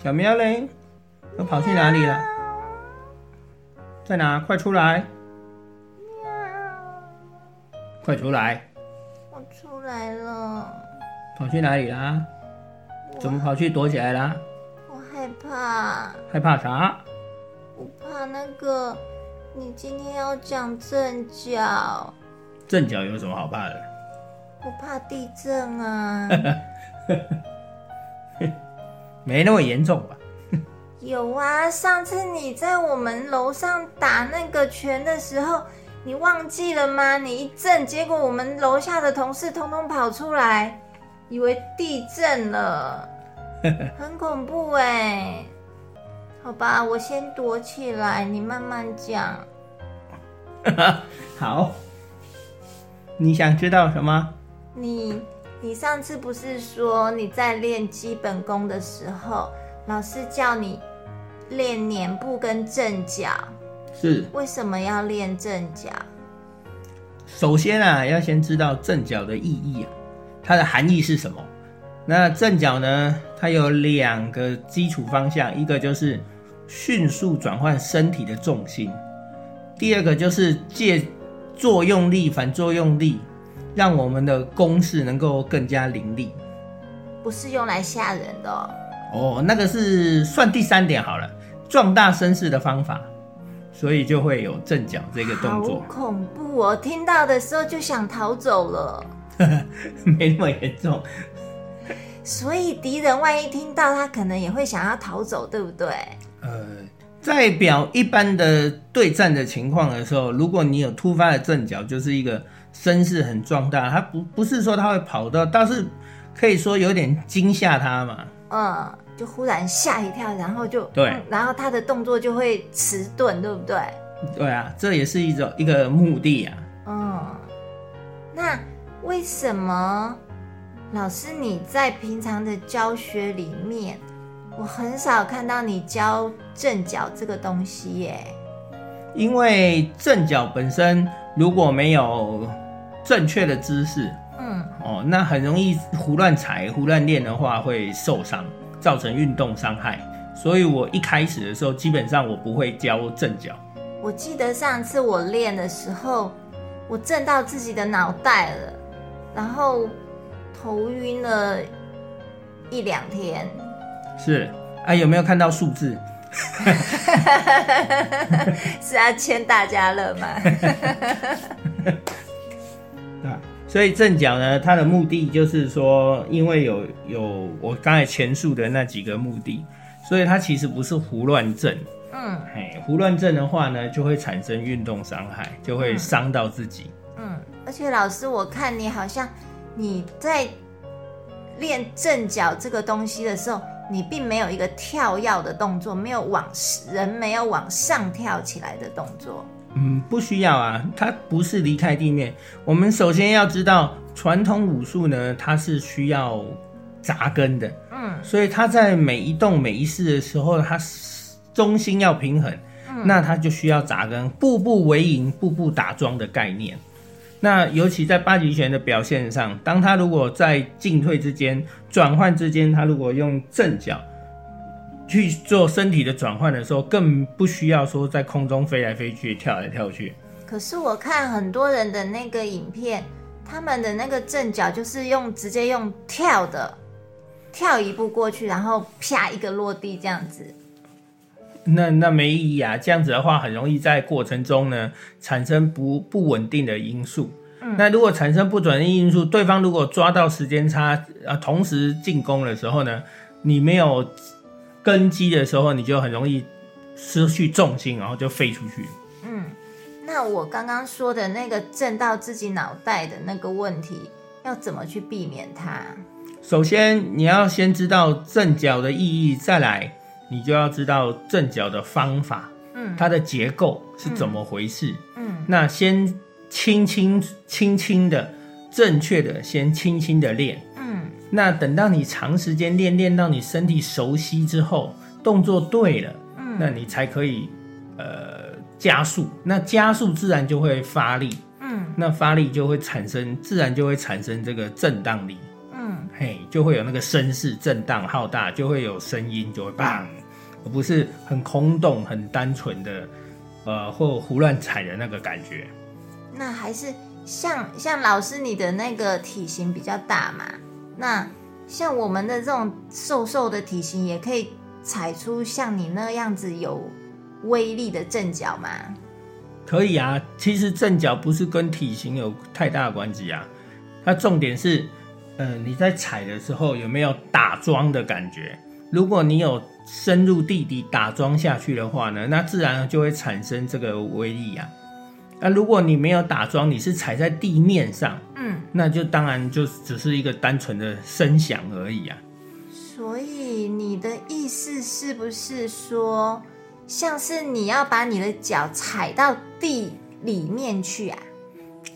哎，小喵嘞，都跑去哪里了？在哪？快出来！喵快出来！我出来了。跑去哪里啦？怎么跑去躲起来啦？我害怕。害怕啥？我怕那个，你今天要讲正角。正角有什么好怕的？我怕地震啊。没那么严重吧？有啊，上次你在我们楼上打那个拳的时候，你忘记了吗？你一震，结果我们楼下的同事通通跑出来，以为地震了，很恐怖哎。好吧，我先躲起来，你慢慢讲。好，你想知道什么？你。你上次不是说你在练基本功的时候，老师叫你练脸部跟正脚？是。为什么要练正脚？首先啊，要先知道正脚的意义啊，它的含义是什么？那正脚呢，它有两个基础方向，一个就是迅速转换身体的重心，第二个就是借作用力、反作用力。让我们的攻势能够更加凌厉，不是用来吓人的哦。那个是算第三点好了，壮大声势的方法，所以就会有阵脚这个动作。好恐怖哦！听到的时候就想逃走了。没那么严重。所以敌人万一听到，他可能也会想要逃走，对不对？呃，在表一般的对战的情况的时候，如果你有突发的阵脚，就是一个。声势很壮大，他不不是说他会跑到，倒是可以说有点惊吓他嘛。嗯，就忽然吓一跳，然后就对，然后他的动作就会迟钝，对不对？对啊，这也是一种一个目的啊。嗯，那为什么老师你在平常的教学里面，我很少看到你教正脚这个东西耶？因为正脚本身如果没有正确的姿势，嗯，哦，那很容易胡乱踩、胡乱练的话会受伤，造成运动伤害。所以我一开始的时候，基本上我不会教正脚。我记得上次我练的时候，我震到自己的脑袋了，然后头晕了一两天。是啊，有没有看到数字？是要签大家了吗？啊，所以正脚呢，它的目的就是说，因为有有我刚才前述的那几个目的，所以它其实不是胡乱震。嗯，嘿，胡乱震的话呢，就会产生运动伤害，就会伤到自己。嗯，而且老师，我看你好像你在练正脚这个东西的时候。你并没有一个跳跃的动作，没有往人没有往上跳起来的动作。嗯，不需要啊，它不是离开地面。我们首先要知道，传统武术呢，它是需要扎根的。嗯，所以它在每一动每一式的时候，它中心要平衡。嗯，那它就需要扎根，步步为营，步步打桩的概念。那尤其在八极拳的表现上，当他如果在进退之间、转换之间，他如果用正脚去做身体的转换的时候，更不需要说在空中飞来飞去、跳来跳去。可是我看很多人的那个影片，他们的那个正脚就是用直接用跳的，跳一步过去，然后啪一个落地这样子。那那没意义啊！这样子的话，很容易在过程中呢产生不不稳定的因素。嗯，那如果产生不稳定因素，对方如果抓到时间差啊，同时进攻的时候呢，你没有根基的时候，你就很容易失去重心，然后就飞出去。嗯，那我刚刚说的那个震到自己脑袋的那个问题，要怎么去避免它？首先，你要先知道正脚的意义，再来。你就要知道正脚的方法，嗯，它的结构是怎么回事，嗯，那先轻轻轻轻的，正确的先轻轻的练，嗯，那等到你长时间练练到你身体熟悉之后，动作对了，嗯，那你才可以呃加速，那加速自然就会发力，嗯，那发力就会产生，自然就会产生这个震荡力，嗯，嘿，就会有那个声势震荡浩大，就会有声音，就会棒，而不是很空洞、很单纯的，呃，或胡乱踩的那个感觉。那还是像像老师你的那个体型比较大嘛？那像我们的这种瘦瘦的体型，也可以踩出像你那样子有威力的正脚吗？可以啊，其实正脚不是跟体型有太大的关系啊，它重点是，呃，你在踩的时候有没有打桩的感觉？如果你有深入地底打桩下去的话呢，那自然就会产生这个威力啊。那如果你没有打桩，你是踩在地面上，嗯，那就当然就只是一个单纯的声响而已啊。所以你的意思是不是说？像是你要把你的脚踩到地里面去啊？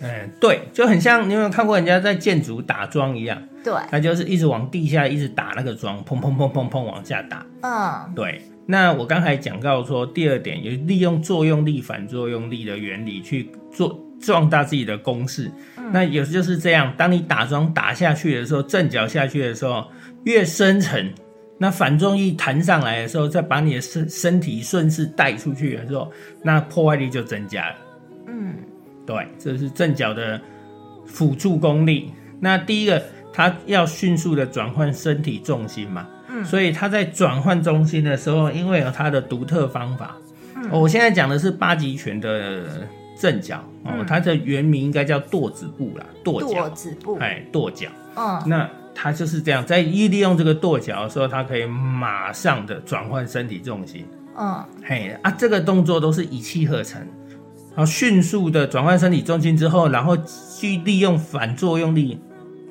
嗯，对，就很像你有没有看过人家在建筑打桩一样？对，他就是一直往地下一直打那个桩，砰砰砰砰砰往下打。嗯，对。那我刚才讲到说，第二点，也利用作用力反作用力的原理去做壮大自己的公式。那有时就是这样，当你打桩打下去的时候，正脚下去的时候，越深沉。那反重力弹上来的时候，再把你的身身体顺势带出去的时候，那破坏力就增加了。嗯，对，这是正脚的辅助功力。那第一个，它要迅速的转换身体重心嘛。嗯，所以它在转换中心的时候，因为有它的独特方法。嗯，我现在讲的是八极拳的正脚哦，它的原名应该叫跺子步啦，跺脚。跺子步，哎，跺脚。嗯，那。它就是这样，在一利用这个跺脚的时候，它可以马上的转换身体重心。嗯，嘿啊，这个动作都是一气呵成，然后迅速的转换身体重心之后，然后去利用反作用力，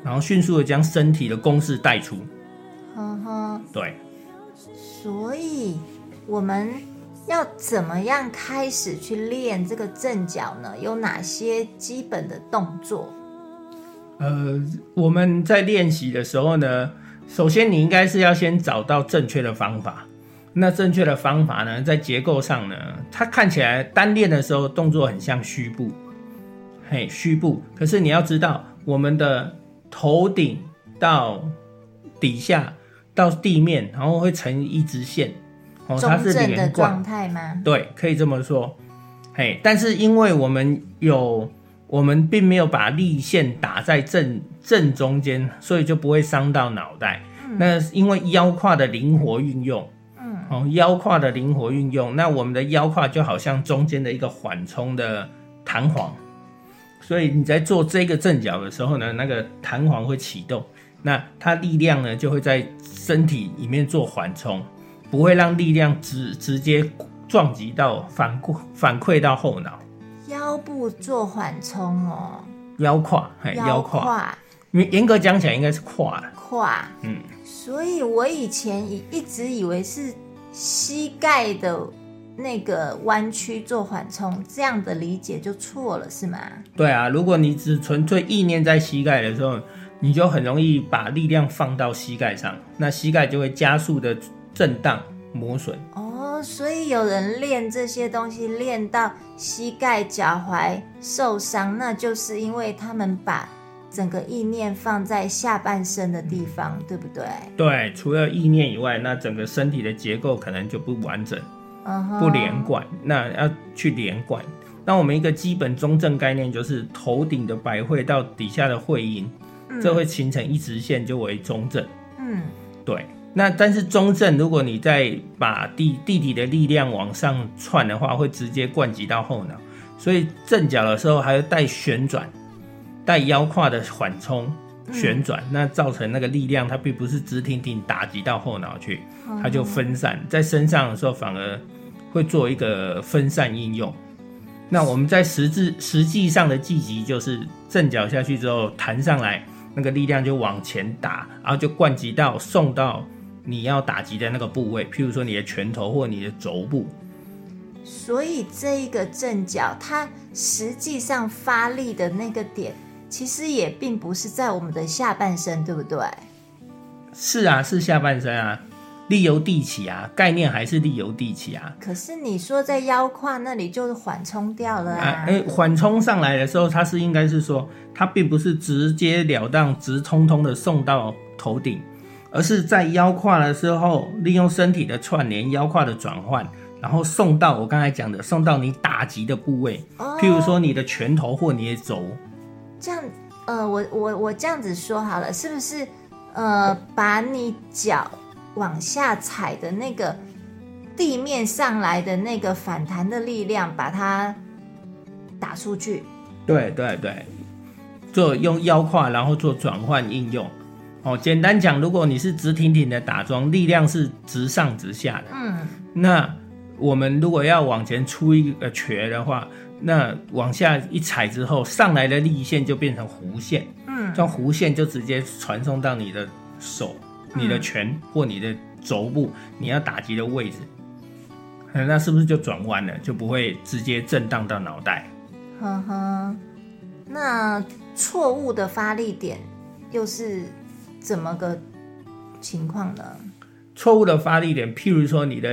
然后迅速的将身体的攻势带出。嗯哼，对。所以我们要怎么样开始去练这个正脚呢？有哪些基本的动作？呃，我们在练习的时候呢，首先你应该是要先找到正确的方法。那正确的方法呢，在结构上呢，它看起来单练的时候动作很像虚步，嘿，虚步。可是你要知道，我们的头顶到底下到地面，然后会成一直线，哦，它是连贯状态吗？对，可以这么说。嘿，但是因为我们有。我们并没有把力线打在正正中间，所以就不会伤到脑袋。那因为腰胯的灵活运用，嗯，哦，腰胯的灵活运用，那我们的腰胯就好像中间的一个缓冲的弹簧，所以你在做这个正脚的时候呢，那个弹簧会启动，那它力量呢就会在身体里面做缓冲，不会让力量直直接撞击到反反馈到后脑。腰部做缓冲哦，腰胯，腰胯，严严格讲起来应该是胯。胯，嗯，所以我以前一一直以为是膝盖的那个弯曲做缓冲，这样的理解就错了，是吗？对啊，如果你只纯粹意念在膝盖的时候，你就很容易把力量放到膝盖上，那膝盖就会加速的震荡磨损。哦所以有人练这些东西练到膝盖、脚踝受伤，那就是因为他们把整个意念放在下半身的地方，对不对？对，除了意念以外，那整个身体的结构可能就不完整，不连贯。那要去连贯，那我们一个基本中正概念就是头顶的百会到底下的会阴，这会形成一直线就为中正。嗯，对。那但是中正，如果你再把地地底的力量往上窜的话，会直接灌击到后脑，所以正脚的时候还要带旋转，带腰胯的缓冲旋转，那造成那个力量它并不是直挺挺打击到后脑去，它就分散在身上的时候反而会做一个分散应用。那我们在实质实际上的计击就是正脚下去之后弹上来，那个力量就往前打，然后就灌击到送到。你要打击的那个部位，譬如说你的拳头或你的肘部，所以这一个正脚，它实际上发力的那个点，其实也并不是在我们的下半身，对不对？是啊，是下半身啊，力由地起啊，概念还是力由地起啊。可是你说在腰胯那里就是缓冲掉了啊？哎，缓冲上来的时候，它是应该是说，它并不是直截了当、直通通的送到。头顶，而是在腰胯的时候，利用身体的串联、腰胯的转换，然后送到我刚才讲的，送到你打击的部位，哦譬如说你的拳头或你的肘。这样，呃，我我我这样子说好了，是不是？呃，把你脚往下踩的那个地面上来的那个反弹的力量，把它打出去。对对对，做用腰胯，然后做转换应用。哦，简单讲，如果你是直挺挺的打桩，力量是直上直下的。嗯。那我们如果要往前出一个瘸的话，那往下一踩之后，上来的力线就变成弧线。嗯。这弧线就直接传送到你的手、你的拳或你的肘部，你要打击的位置。那是不是就转弯了？就不会直接震荡到脑袋？呵呵，那错误的发力点又是怎么个情况呢？错误的发力点，譬如说你的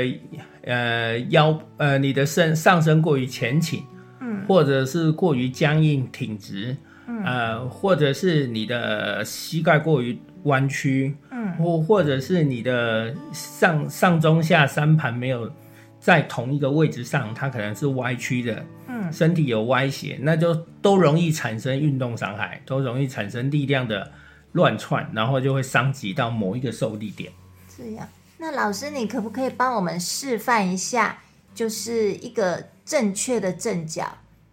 呃腰呃你的身上身过于前倾，嗯，或者是过于僵硬挺直，嗯，呃，或者是你的膝盖过于弯曲，嗯，或或者是你的上上中下三盘没有在同一个位置上，它可能是歪曲的。嗯身体有歪斜，那就都容易产生运动伤害，都容易产生力量的乱窜，然后就会伤及到某一个受力点。这样，那老师，你可不可以帮我们示范一下，就是一个正确的正脚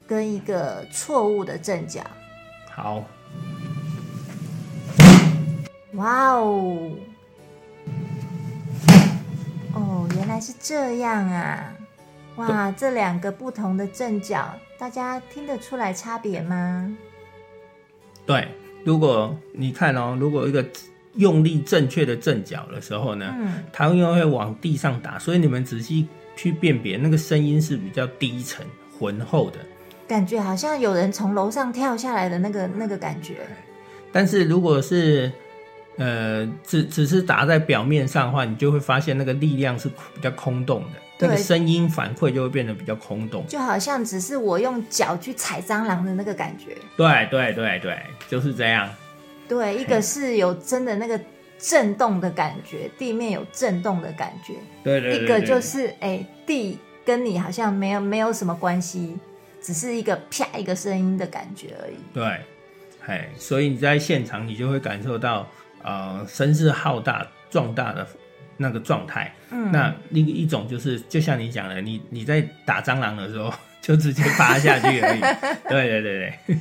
跟一个错误的正脚？好。哇哦！哦，原来是这样啊。哇，这两个不同的正脚，大家听得出来差别吗？对，如果你看哦，如果一个用力正确的正脚的时候呢，嗯，它因为会往地上打，所以你们仔细去辨别，那个声音是比较低沉浑厚的，感觉好像有人从楼上跳下来的那个那个感觉。但是如果是呃，只只是打在表面上的话，你就会发现那个力量是比较空洞的。那个声音反馈就会变得比较空洞，就好像只是我用脚去踩蟑螂的那个感觉。对对对对，就是这样。对，一个是有真的那个震动的感觉，地面有震动的感觉。对对。一个就是哎，地跟你好像没有没有什么关系，只是一个啪一个声音的感觉而已。对，哎，所以你在现场你就会感受到呃声势浩大壮大的。那个状态，嗯，那另一种就是，就像你讲的，你你在打蟑螂的时候，就直接趴下去而已。对对对对，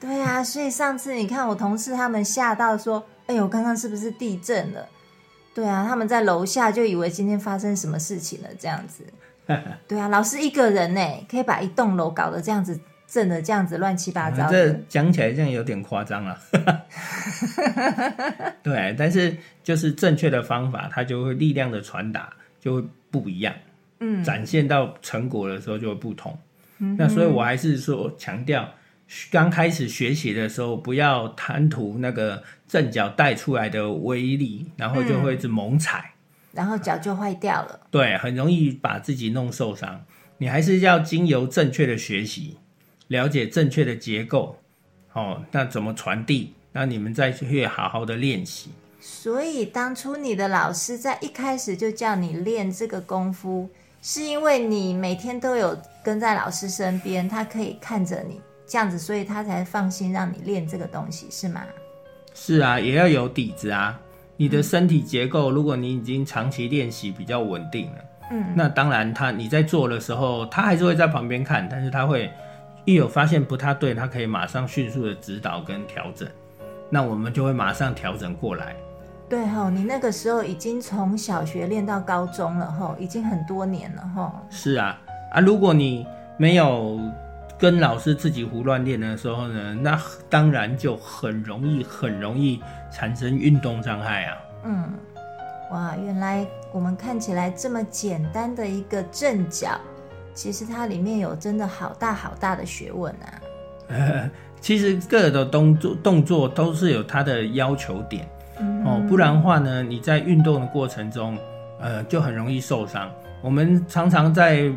对啊，所以上次你看我同事他们吓到说：“哎呦，刚刚是不是地震了？”对啊，他们在楼下就以为今天发生什么事情了，这样子。对啊，老师一个人呢，可以把一栋楼搞得这样子。震的这样子乱七八糟，这讲起来这样有点夸张了。对，但是就是正确的方法，它就会力量的传达就会不一样，嗯，展现到成果的时候就会不同。那所以我还是说强调，刚开始学习的时候不要贪图那个正脚带出来的威力，然后就会一直猛踩，然后脚就坏掉了。对，很容易把自己弄受伤。你还是要经由正确的学习。了解正确的结构，哦，那怎么传递？那你们再去好好的练习。所以当初你的老师在一开始就叫你练这个功夫，是因为你每天都有跟在老师身边，他可以看着你这样子，所以他才放心让你练这个东西，是吗？是啊，也要有底子啊。你的身体结构，如果你已经长期练习比较稳定了，嗯，那当然他你在做的时候，他还是会在旁边看，但是他会。一有发现不太对，他可以马上迅速的指导跟调整，那我们就会马上调整过来。对哈，你那个时候已经从小学练到高中了哈，已经很多年了哈。是啊，啊，如果你没有跟老师自己胡乱练的时候呢，那当然就很容易很容易产生运动伤害啊。嗯，哇，原来我们看起来这么简单的一个正脚。其实它里面有真的好大好大的学问啊！其实各个的动作动作都是有它的要求点哦，不然的话呢，你在运动的过程中，呃，就很容易受伤。我们常常在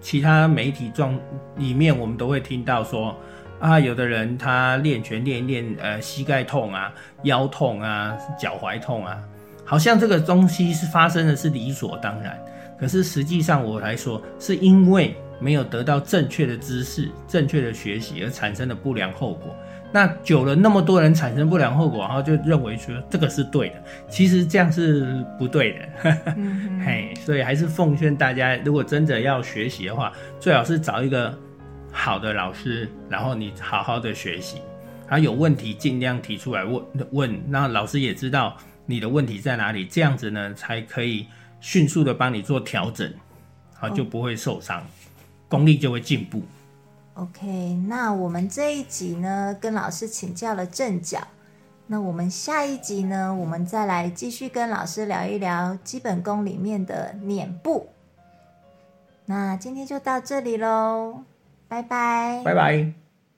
其他媒体状里面，我们都会听到说，啊，有的人他练拳练一练，呃，膝盖痛啊，腰痛啊，脚踝痛啊，好像这个东西是发生的是理所当然。可是实际上我来说，是因为没有得到正确的知识、正确的学习而产生的不良后果。那久了，那么多人产生不良后果，然后就认为说这个是对的，其实这样是不对的。嘿，所以还是奉劝大家，如果真的要学习的话，最好是找一个。好的老师，然后你好好的学习，他有问题尽量提出来问问，那老师也知道你的问题在哪里，这样子呢才可以迅速的帮你做调整，好就不会受伤，功力就会进步。OK，那我们这一集呢跟老师请教了正脚，那我们下一集呢，我们再来继续跟老师聊一聊基本功里面的撵步。那今天就到这里喽。拜拜，拜拜。